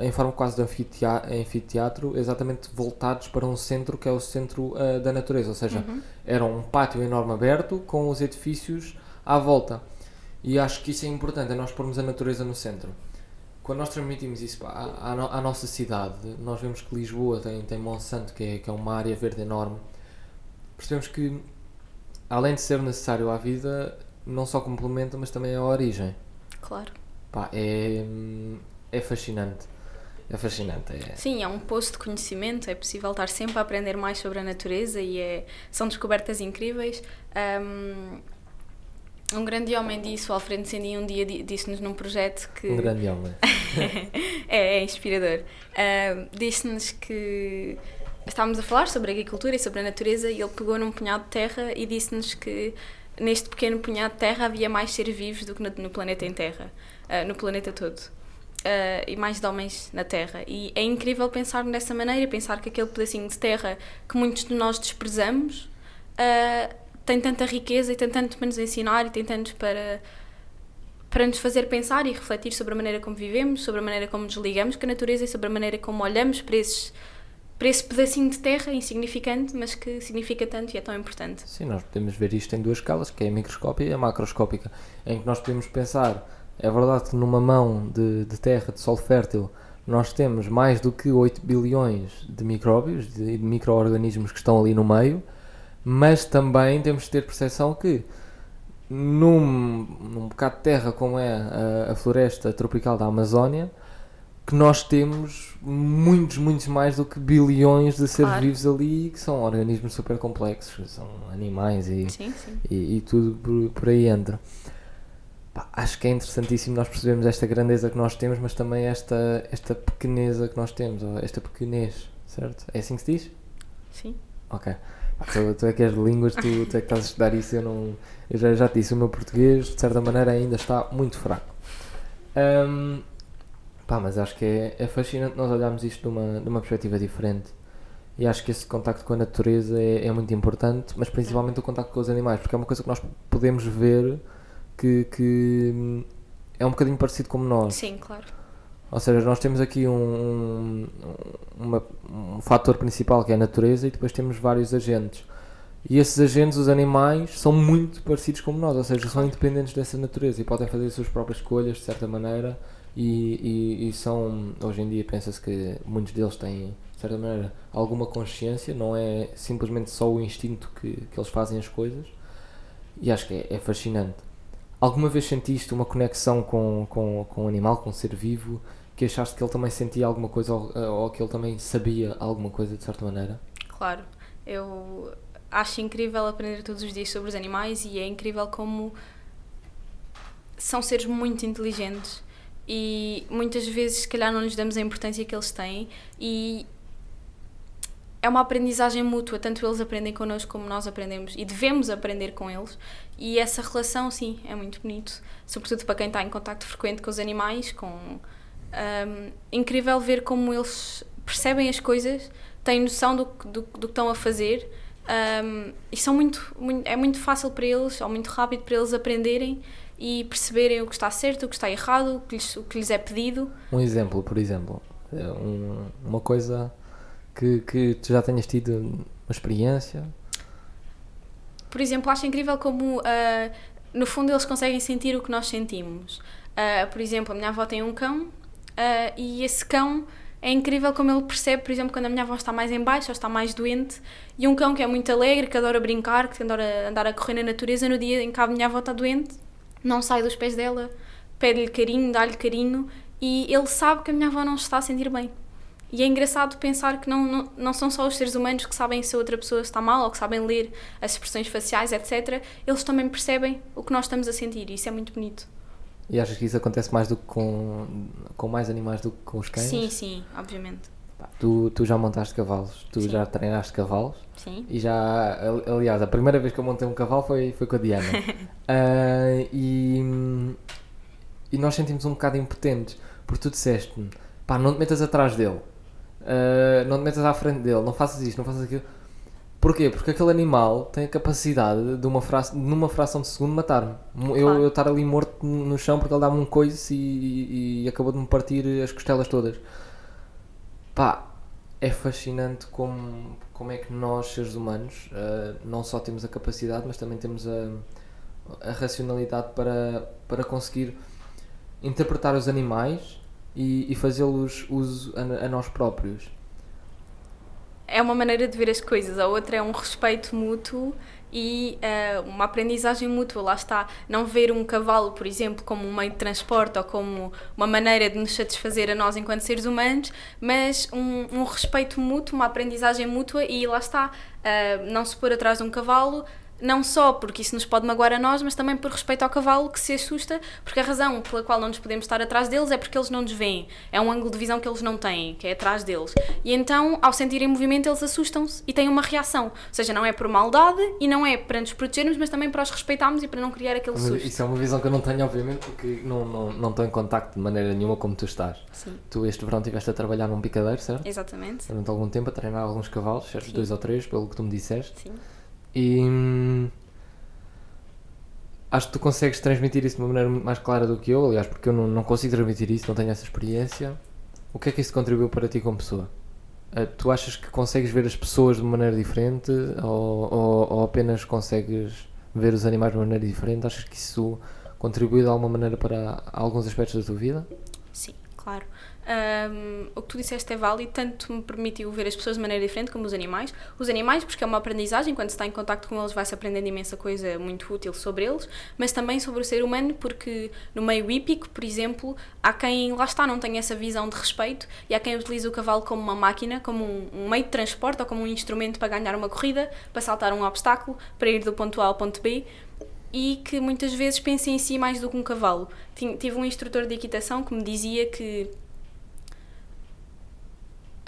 em forma quase de anfitea- anfiteatro, exatamente voltados para um centro que é o centro ah, da natureza, ou seja, era um pátio enorme aberto com os edifícios à volta. E acho que isso é importante, é nós pormos a natureza no centro. Quando nós transmitimos isso pá, à, à no- à nossa cidade, nós vemos que Lisboa tem, tem Monsanto, que é, que é uma área verde enorme. Percebemos que, além de ser necessário à vida, não só complementa, mas também é a origem. Claro. Pá, é, é fascinante. É fascinante. É, Sim, é um poço de conhecimento, é possível estar sempre a aprender mais sobre a natureza e é, são descobertas incríveis. Um, um grande homem disse, o Alfredo Sendin, um dia di- disse-nos num projeto que. um grande homem. é, é inspirador. Um, Disse-nos que estávamos a falar sobre a agricultura e sobre a natureza e ele pegou num punhado de terra e disse-nos que neste pequeno punhado de terra havia mais seres vivos do que no, no planeta em terra, uh, no planeta todo. Uh, e mais de homens na Terra. E é incrível pensar dessa maneira, pensar que aquele pedacinho de terra que muitos de nós desprezamos uh, tem tanta riqueza e tem tanto para nos ensinar e tem tanto para, para nos fazer pensar e refletir sobre a maneira como vivemos, sobre a maneira como nos ligamos com a natureza e sobre a maneira como olhamos para, esses, para esse pedacinho de terra insignificante, mas que significa tanto e é tão importante. Sim, nós podemos ver isto em duas escalas, que é a microscópica e a macroscópica, em que nós podemos pensar, é verdade que numa mão de, de terra, de solo fértil, nós temos mais do que 8 bilhões de micróbios, de, de micro-organismos que estão ali no meio, mas também temos de ter percepção que num, num bocado de terra como é a, a floresta tropical da Amazónia, que nós temos muitos, muitos mais do que bilhões de seres Claro. vivos ali, que são organismos super complexos, são animais e, Sim, sim. e, e tudo por, por aí entra. Pá, acho que é interessantíssimo nós percebermos esta grandeza que nós temos, mas também esta, esta pequeneza que nós temos, ou esta pequenez, certo? É assim que se diz? Sim. Ok. Tu, tu é que és de línguas, tu, tu é que estás a estudar isso, eu não. Eu já, já te disse, o meu português, de certa maneira, ainda está muito fraco. Ahm, pá, mas acho que é, é fascinante nós olharmos isto de uma, de uma perspectiva diferente. E acho que esse contacto com a natureza é, é muito importante, mas principalmente o contacto com os animais, porque é uma coisa que nós podemos ver que, que hum, é um bocadinho parecido como nós. Sim, claro. Ou seja, nós temos aqui um, um, uma- um fator principal que é a natureza e depois temos vários agentes. E esses agentes, os animais, são muito parecidos como nós, ou seja, são independentes dessa natureza e podem fazer as suas próprias escolhas de certa maneira. E, e, e são, hoje em dia, pensa-se que muitos deles têm, de certa maneira, alguma consciência, não é simplesmente só o instinto que, que eles fazem as coisas. E acho que é, é fascinante. Alguma vez sentiste uma conexão com, com, com um animal, com um ser vivo, que achaste que ele também sentia alguma coisa ou, ou que ele também sabia alguma coisa de certa maneira? Claro. Eu acho incrível aprender todos os dias sobre os animais e é incrível como são seres muito inteligentes e muitas vezes se calhar não lhes damos a importância que eles têm e é uma aprendizagem mútua, tanto eles aprendem connosco como nós aprendemos e devemos aprender com eles e essa relação sim é muito bonito, sobretudo para quem está em contacto frequente com os animais, com hum, incrível ver como eles percebem as coisas, têm noção do, que- do, do que estão a fazer hum, e são muito, muito- é muito fácil para eles, ou muito rápido para eles aprenderem e perceberem o que está certo, o que está errado, o que lhes, o que lhes é pedido. Um exemplo, por exemplo, é um- uma coisa que, que tu já tenhas tido uma experiência. Por exemplo, acho incrível como, ah, no fundo, eles conseguem sentir o que nós sentimos. Ah, por exemplo, a minha avó tem um cão ah, e esse cão é incrível como ele percebe, por exemplo, quando a minha avó está mais em baixo ou está mais doente. E um cão que é muito alegre, que adora brincar, que adora andar a correr na natureza, no dia em que a minha avó está doente, não sai dos pés dela, pede-lhe carinho, dá-lhe carinho e ele sabe que a minha avó não está a sentir bem. E é engraçado pensar que não, não, não são só os seres humanos que sabem se outra pessoa está mal ou que sabem ler as expressões faciais, etc. Eles também percebem o que nós estamos a sentir e isso é muito bonito. E achas que isso acontece mais do que com, com mais animais do que com os cães? Sim, sim, obviamente. Pá, Tu, tu já montaste cavalos, tu Sim. já treinaste cavalos Sim. e já, ali- aliás, a primeira vez que eu montei um cavalo foi, foi com a Diana. Ah, e, e nós sentimos um bocado impotentes, porque tu disseste-me, pá, não te metas atrás dele, Ah, não te metas à frente dele, não faças isto, não faças aquilo. Porquê? Porque aquele animal tem a capacidade de uma fra numa fração de segundo matar-me. Eu, Claro. eu estar ali morto no chão porque ele dá-me um coice e, e- e acabou de me partir as costelas todas. Pá, é fascinante como, como é que nós, seres humanos, ah, não só temos a capacidade, mas também temos a, a racionalidade para, para conseguir interpretar os animais e, e fazê-los uso a, a nós próprios. É uma maneira de ver as coisas, a outra é um respeito mútuo e eh, uma aprendizagem mútua. Lá está, não ver um cavalo, por exemplo, como um meio de transporte ou como uma maneira de nos satisfazer a nós enquanto seres humanos, mas um, um respeito mútuo, uma aprendizagem mútua e lá está, eh, não se pôr atrás de um cavalo. Não só porque isso nos pode magoar a nós, mas também por respeito ao cavalo que se assusta, porque a razão pela qual não nos podemos estar atrás deles é porque eles não nos veem. É um ângulo de visão que eles não têm, que é atrás deles. E então, ao sentirem movimento, eles assustam-se e têm uma reação. Ou seja, não é por maldade e não é para nos protegermos, mas também para os respeitarmos e para não criar aquele Mas susto. Isso é uma visão que eu não tenho, obviamente, porque não, não, não estou em contacto de maneira nenhuma como tu estás. Sim, Tu este verão estiveste a trabalhar num picadeiro, certo? exatamente. Durante algum tempo a treinar alguns cavalos, certo? Sim. Dois ou três, pelo que tu me disseste. Sim. E hum, acho que tu consegues transmitir isso de uma maneira mais clara do que eu, aliás, porque eu não, não consigo transmitir isso, não tenho essa experiência. O que é que isso contribuiu para ti como pessoa? Ah, tu achas que consegues ver as pessoas de uma maneira diferente ou, ou, ou apenas consegues ver os animais de uma maneira diferente? Achas que isso contribui de alguma maneira para alguns aspectos da tua vida? Sim, claro. Um, o que tu disseste é válido, tanto me permitiu ver as pessoas de maneira diferente como os animais. Os animais, porque é uma aprendizagem, quando se está em contato com eles vai-se aprendendo imensa coisa muito útil sobre eles, mas também sobre o ser humano, porque no meio hípico, por exemplo, há quem, lá está, não tem essa visão de respeito e há quem utiliza o cavalo como uma máquina, como um, meio de transporte ou como um instrumento para ganhar uma corrida, para saltar um obstáculo, para ir do ponto A ao ponto B e que muitas vezes pensa em si mais do que um cavalo. Tive um instrutor de equitação que me dizia que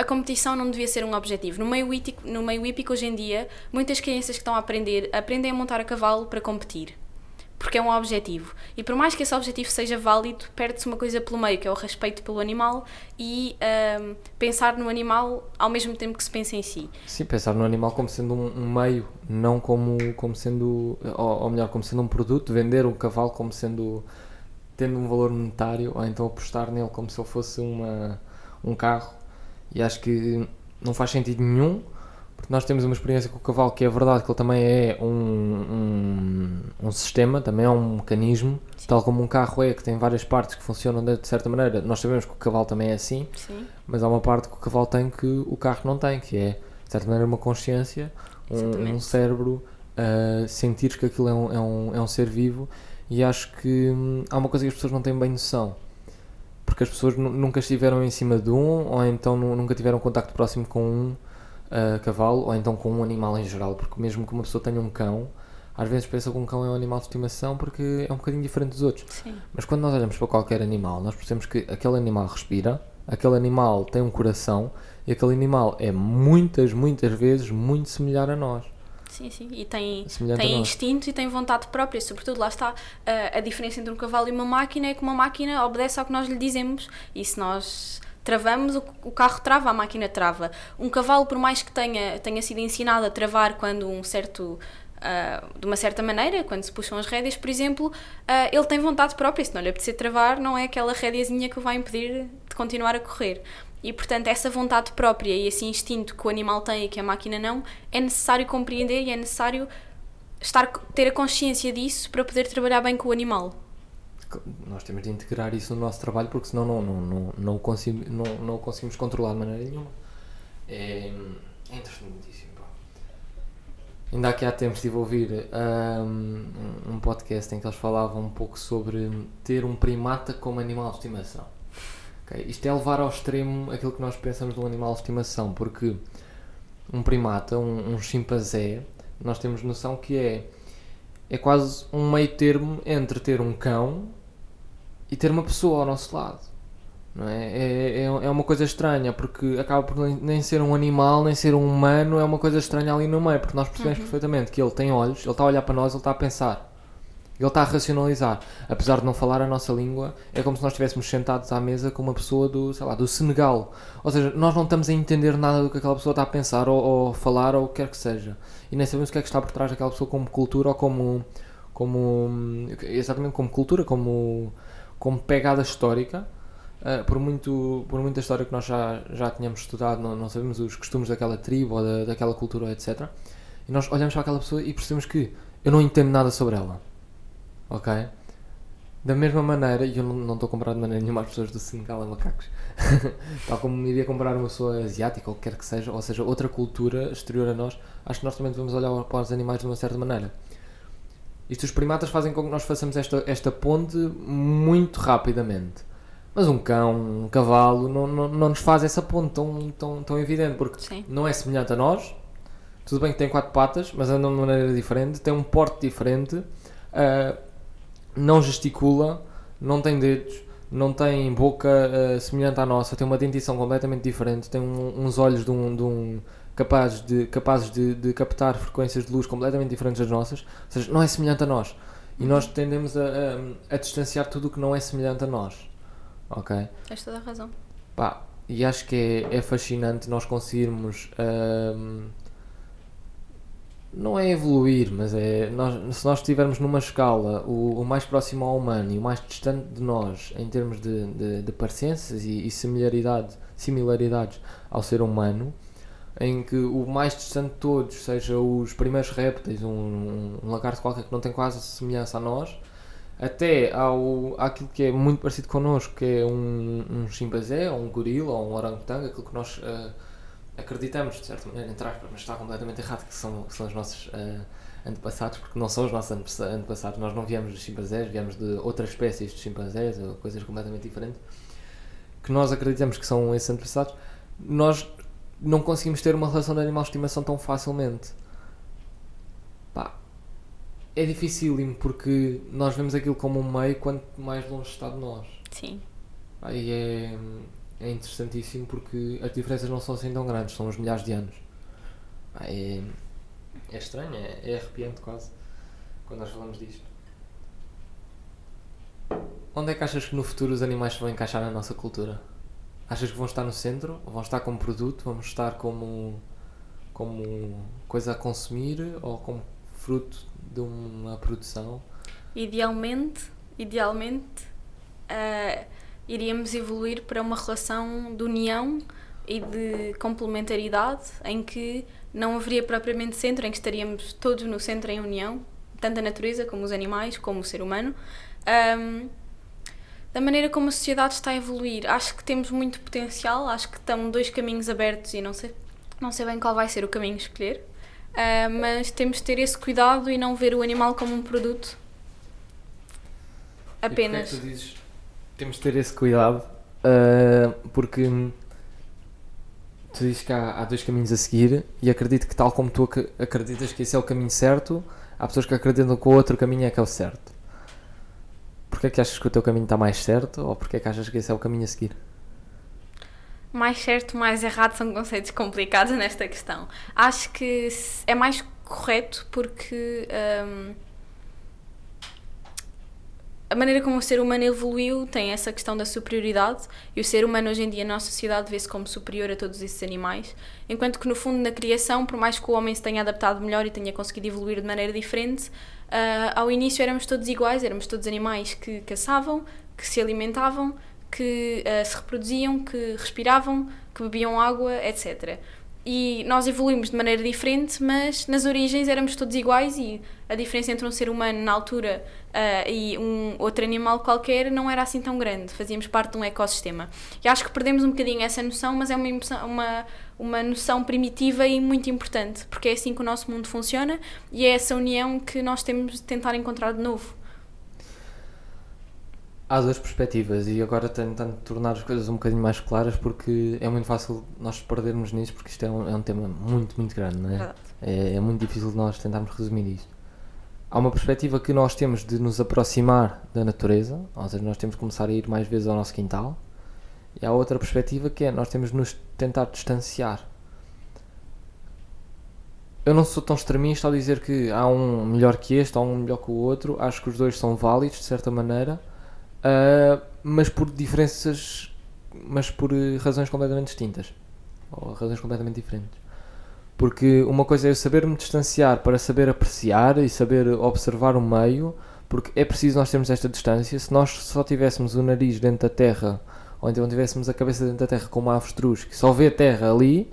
competição não devia ser um objetivo. No meio, hípico, no meio hípico, hoje em dia, muitas crianças que estão a aprender, aprendem a montar a cavalo para competir. Porque é um objetivo. E por mais que esse objetivo seja válido, perde-se uma coisa pelo meio, que é o respeito pelo animal e um, pensar no animal ao mesmo tempo que se pensa em si. Sim, pensar no animal como sendo um, um meio, não como, como sendo, ou, ou melhor, como sendo um produto, vender um cavalo como sendo, tendo um valor monetário, ou então apostar nele como se ele fosse uma, um carro e acho que não faz sentido nenhum, porque nós temos uma experiência com o cavalo que é verdade que ele também é um, um, um sistema, também é um mecanismo, Sim. tal como um carro é, que tem várias partes que funcionam de certa maneira. Nós sabemos que o cavalo também é assim, Sim. mas há uma parte que o cavalo tem que o carro não tem, que é, de certa maneira, uma consciência, um, um, cérebro, uh, sentir que aquilo é um, é, um, é um ser vivo. E acho que hum, há uma coisa que as pessoas não têm bem noção porque as pessoas nunca estiveram em cima de um, ou então nunca tiveram contacto próximo com um uh, cavalo, ou então com um animal em geral, porque mesmo que uma pessoa tenha um cão, às vezes pensa que um cão é um animal de estimação porque é um bocadinho diferente dos outros. Sim. Mas quando nós olhamos para qualquer animal, nós percebemos que aquele animal respira, aquele animal tem um coração e aquele animal é muitas, muitas vezes muito semelhante a nós. Sim, sim. E tem, tem instinto e tem vontade própria. Sobretudo, lá está a, a diferença entre um cavalo e uma máquina é que uma máquina obedece ao que nós lhe dizemos. E se nós travamos, o, o, carro trava, a máquina trava. Um cavalo, por mais que tenha, tenha sido ensinado a travar quando um certo. Uh, de uma certa maneira, quando se puxam as rédeas, por exemplo, uh, ele tem vontade própria. Se não lhe apetecer travar, não é aquela rédeazinha que o vai impedir de continuar a correr. E, portanto, essa vontade própria e esse instinto que o animal tem e que a máquina não, é necessário compreender e é necessário estar, ter a consciência disso para poder trabalhar bem com o animal. Nós temos de integrar isso no nosso trabalho porque senão não, não, não, não, o, conseguimos, não, não o conseguimos controlar de maneira nenhuma. É, é interessantíssimo. Ainda aqui há tempos estive a ouvir um, um podcast em que eles falavam um pouco sobre ter um primata como animal de estimação. Okay? Isto é levar ao extremo aquilo que nós pensamos um animal de estimação, porque um primata, um, um chimpanzé, nós temos noção que é, é quase um meio termo entre ter um cão e ter uma pessoa ao nosso lado. Não é? É, é, é uma coisa estranha, porque acaba por nem ser um animal, nem ser um humano, é uma coisa estranha ali no meio, porque nós percebemos uhum. perfeitamente que ele tem olhos, ele está a olhar para nós, ele está a pensar. Ele está a racionalizar. Apesar de não falar a nossa língua, é como se nós estivéssemos sentados à mesa com uma pessoa do, sei lá, do Senegal. Ou seja, nós não estamos a entender nada do que aquela pessoa está a pensar ou, ou falar ou o que quer que seja. E nem sabemos o que é que está por trás daquela pessoa como cultura ou como. como exatamente como cultura, como, como pegada histórica. Uh, por, muito, por muita história que nós já, já tínhamos estudado, não, não sabemos os costumes daquela tribo ou da, daquela cultura, etc. E nós olhamos para aquela pessoa e percebemos que eu não entendo nada sobre ela ok? Da mesma maneira, e eu não estou a comprar de maneira nenhuma as pessoas do Senegal a macacos, tal como iria comprar uma pessoa asiática ou quer que seja, ou seja, outra cultura exterior a nós, acho que nós também devemos olhar para os animais de uma certa maneira. Isto os primatas fazem com que nós façamos esta, esta ponte muito rapidamente. Mas um cão, um cavalo, não, não, não nos faz essa ponte tão, tão, tão evidente, porque Sim. não é semelhante a nós. Tudo bem que tem quatro patas, mas andam de maneira diferente, tem um porte diferente. Uh, não gesticula, não tem dedos, não tem boca uh, semelhante à nossa, tem uma dentição completamente diferente, tem um, uns olhos de um, de um capazes, de, capazes de, de, captar frequências de luz completamente diferentes das nossas, ou seja, não é semelhante a nós. E nós tendemos a, a, a distanciar tudo o que não é semelhante a nós. Ok? Tens toda a razão. Pá, e acho que é, é fascinante nós conseguirmos. Uh, não é evoluir, mas é nós, se nós estivermos numa escala o, o, mais próximo ao humano e o mais distante de nós em termos de, de, de parecenças e, e similaridade, similaridades ao ser humano, em que o mais distante de todos seja os primeiros répteis, um, um, lagarto qualquer que não tem quase semelhança a nós, até ao, àquilo que é muito parecido connosco, que é um, um chimpanzé, ou um gorila, ou um orangotango, aquilo que nós uh, acreditamos, de certa maneira, entre aspas, mas está completamente errado, que são, que são os nossos uh, antepassados, porque não são os nossos antepassados, nós não viemos de chimpanzés, viemos de outras espécies de chimpanzés, ou coisas completamente diferentes, que nós acreditamos que são esses antepassados, nós não conseguimos ter uma relação de animal de estimação tão facilmente. Pá, é dificílimo porque nós vemos aquilo como um meio quanto mais longe está de nós. Sim. Aí é, é interessantíssimo porque as diferenças não são assim tão grandes, são uns milhares de anos. É, é estranho, é, é arrepiante quase quando nós falamos disto. Onde é que achas que no futuro os animais vão encaixar na nossa cultura? Achas que vão estar no centro? Vão estar como produto? Vão estar como, como coisa a consumir? Ou como fruto de uma produção? Idealmente, idealmente uh, iríamos evoluir para uma relação de união e de complementaridade em que não haveria propriamente centro, em que estaríamos todos no centro em união, tanto a natureza como os animais, como o ser humano. Um, da maneira como a sociedade está a evoluir, acho que temos muito potencial, acho que estão dois caminhos abertos e não sei, não sei bem qual vai ser o caminho a escolher, uh, mas temos de ter esse cuidado e não ver o animal como um produto apenas. E é tu dizes, temos de ter esse cuidado, uh, porque tu dizes que há, há, dois caminhos a seguir e acredito que tal como tu acreditas que esse é o caminho certo, há pessoas que acreditam que o outro caminho é que é o certo. Porquê é que achas que o teu caminho está mais certo ou porquê é que achas que esse é o caminho a seguir? Mais certo, mais errado são conceitos complicados nesta questão. Acho que é mais correto porque hum, a maneira como o ser humano evoluiu tem essa questão da superioridade e o ser humano hoje em dia na nossa sociedade vê-se como superior a todos esses animais, enquanto que no fundo na criação, por mais que o homem se tenha adaptado melhor e tenha conseguido evoluir de maneira diferente, uh, ao início éramos todos iguais, éramos todos animais que caçavam, que se alimentavam, que uh, se reproduziam, que respiravam, que bebiam água, etc e nós evoluímos de maneira diferente, mas nas origens éramos todos iguais e a diferença entre um ser humano na altura uh, e um outro animal qualquer não era assim tão grande, fazíamos parte de um ecossistema. E acho que perdemos um bocadinho essa noção, mas é uma, uma, uma noção primitiva e muito importante, porque é assim que o nosso mundo funciona e é essa união que nós temos de tentar encontrar de novo. Há duas perspectivas e agora tentando tornar as coisas um bocadinho mais claras porque é muito fácil nós perdermos nisso porque isto é um, é um tema muito, muito grande, não é? É, é muito difícil nós tentarmos resumir isto. Há uma perspectiva que nós temos de nos aproximar da natureza, ou seja, nós temos de começar a ir mais vezes ao nosso quintal, e há outra perspectiva que é nós temos de nos tentar distanciar. Eu não sou tão extremista ao dizer que há um melhor que este, há um melhor que o outro, acho que os dois são válidos de certa maneira uh, mas por diferenças, mas por razões completamente distintas, ou razões completamente diferentes. Porque uma coisa é eu saber me distanciar para saber apreciar e saber observar o meio, porque é preciso nós termos esta distância. Se nós só tivéssemos o nariz dentro da terra, ou então tivéssemos a cabeça dentro da terra como uma avestruz, que só vê a terra ali,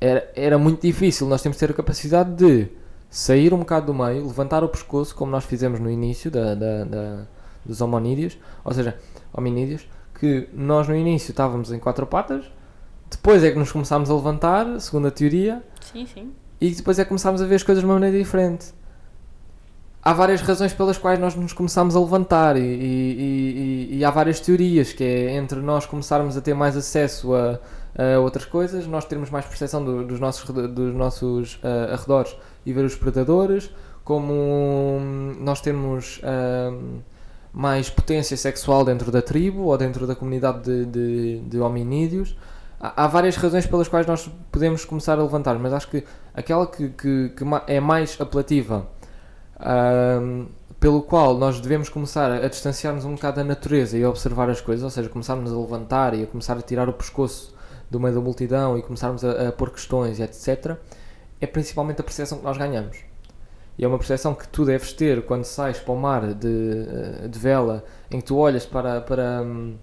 era, era muito difícil. Nós temos de ter a capacidade de sair um bocado do meio, levantar o pescoço, como nós fizemos no início da, da, da dos hominídeos, ou seja, hominídeos, que nós no início estávamos em quatro patas, depois é que nos começámos a levantar, segundo a teoria, sim, sim. e depois é que começámos a ver as coisas de uma maneira diferente. Há várias razões pelas quais nós nos começámos a levantar e, e, e, e há várias teorias, que é entre nós começarmos a ter mais acesso a, a outras coisas, nós termos mais percepção do, dos nossos, dos nossos uh, arredores e ver os predadores, como hum, nós temos... Uh, mais potência sexual dentro da tribo ou dentro da comunidade de, de, de hominídeos. Há, há, várias razões pelas quais nós podemos começar a levantar, mas acho que aquela que, que, que é mais apelativa, um, pelo qual nós devemos começar a distanciar-nos um bocado da natureza e a observar as coisas, ou seja, começarmos a levantar e a começar a tirar o pescoço do meio da multidão e começarmos a, a pôr questões, etc., é principalmente a percepção que nós ganhamos. E é uma percepção que tu deves ter quando sais para o mar de, eh, de vela, em que tu olhas para, para, hum,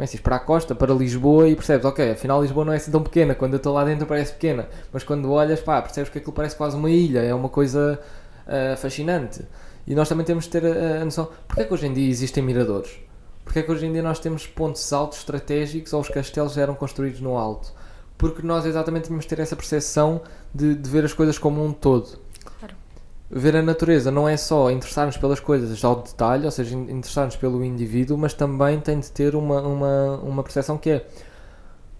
como é que para a costa, para Lisboa e percebes, ok, afinal Lisboa não é assim tão pequena, quando eu estou lá dentro parece pequena, mas quando olhas, pá, percebes que aquilo parece quase uma ilha, é uma coisa uh, fascinante. E nós também temos de ter a, a noção. Porquê é que hoje em dia existem miradores? Porquê é que hoje em dia nós temos pontos altos estratégicos ou os castelos eram construídos no alto? Porque nós exatamente tínhamos de ter essa percepção de, de ver as coisas como um todo. Ver a natureza não é só interessar-nos pelas coisas ao detalhe, ou seja, in- interessar-nos pelo indivíduo, mas também tem de ter uma, uma, uma percepção que é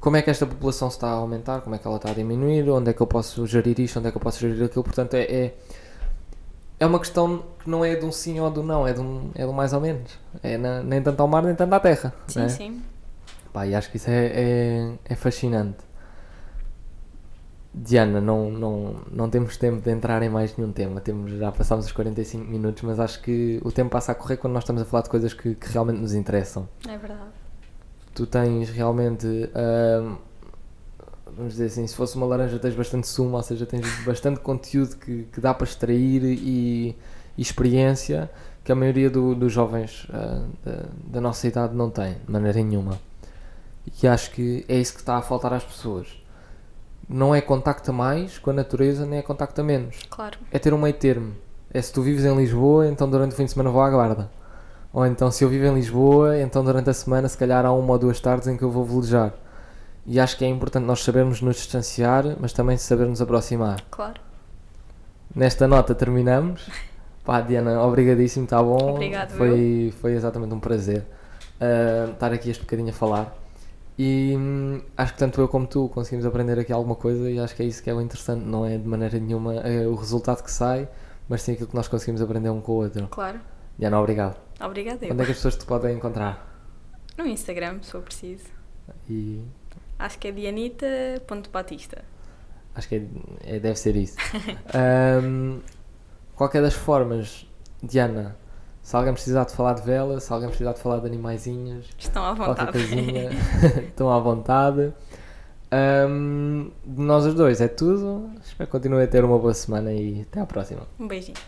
como é que esta população está a aumentar, como é que ela está a diminuir, onde é que eu posso gerir isto, onde é que eu posso gerir aquilo. Portanto, é, é, é uma questão que não é de um sim ou do não, é de um, é de um mais ou menos. É na- nem tanto ao mar, nem tanto à terra. Sim, né? sim. Pá, e acho que isso é, é, é fascinante. Diana, não, não, não temos tempo de entrar em mais nenhum tema. Temos, já passámos os 45 minutos, mas acho que o tempo passa a correr quando nós estamos a falar de coisas que, que realmente nos interessam. É verdade. Tu tens realmente, ahm, vamos dizer assim, se fosse uma laranja tens bastante sumo, ou seja, tens bastante conteúdo que, que dá para extrair e, e experiência que a maioria do- dos jovens ah, da, da nossa idade não tem, de maneira nenhuma. E acho que é isso que está a faltar às pessoas. Não é contacto a mais com a natureza, nem é contacto a menos. Claro. É ter um meio termo. É se tu vives em Lisboa, então durante o fim de semana vou à guarda. Ou então se eu vivo em Lisboa, então durante a semana se calhar há uma ou duas tardes em que eu vou velejar. E acho que é importante nós sabermos nos distanciar, mas também sabermos aproximar. Claro. Nesta nota terminamos. Pá, Diana, obrigadíssimo, está bom. Obrigado, foi, foi exatamente um prazer ah, estar aqui este bocadinho a falar. E hum, acho que tanto eu como tu conseguimos aprender aqui alguma coisa e acho que é isso que é o interessante, não é de maneira nenhuma é o resultado que sai, mas sim aquilo que nós conseguimos aprender um com o outro. Claro. Diana, obrigado. Obrigada. eu. Onde é que as pessoas te podem encontrar? No Instagram, se for preciso. E Acho que é dianita.batista. acho que é, é- deve ser isso. Ahm, qualquer das formas, Diana, se alguém precisar de falar de vela, se alguém precisar de falar de animaizinhos, Estão à vontade. coisinha, estão à vontade. De nós os dois é tudo. Espero que continuem a ter uma boa semana e até à próxima. um beijinho.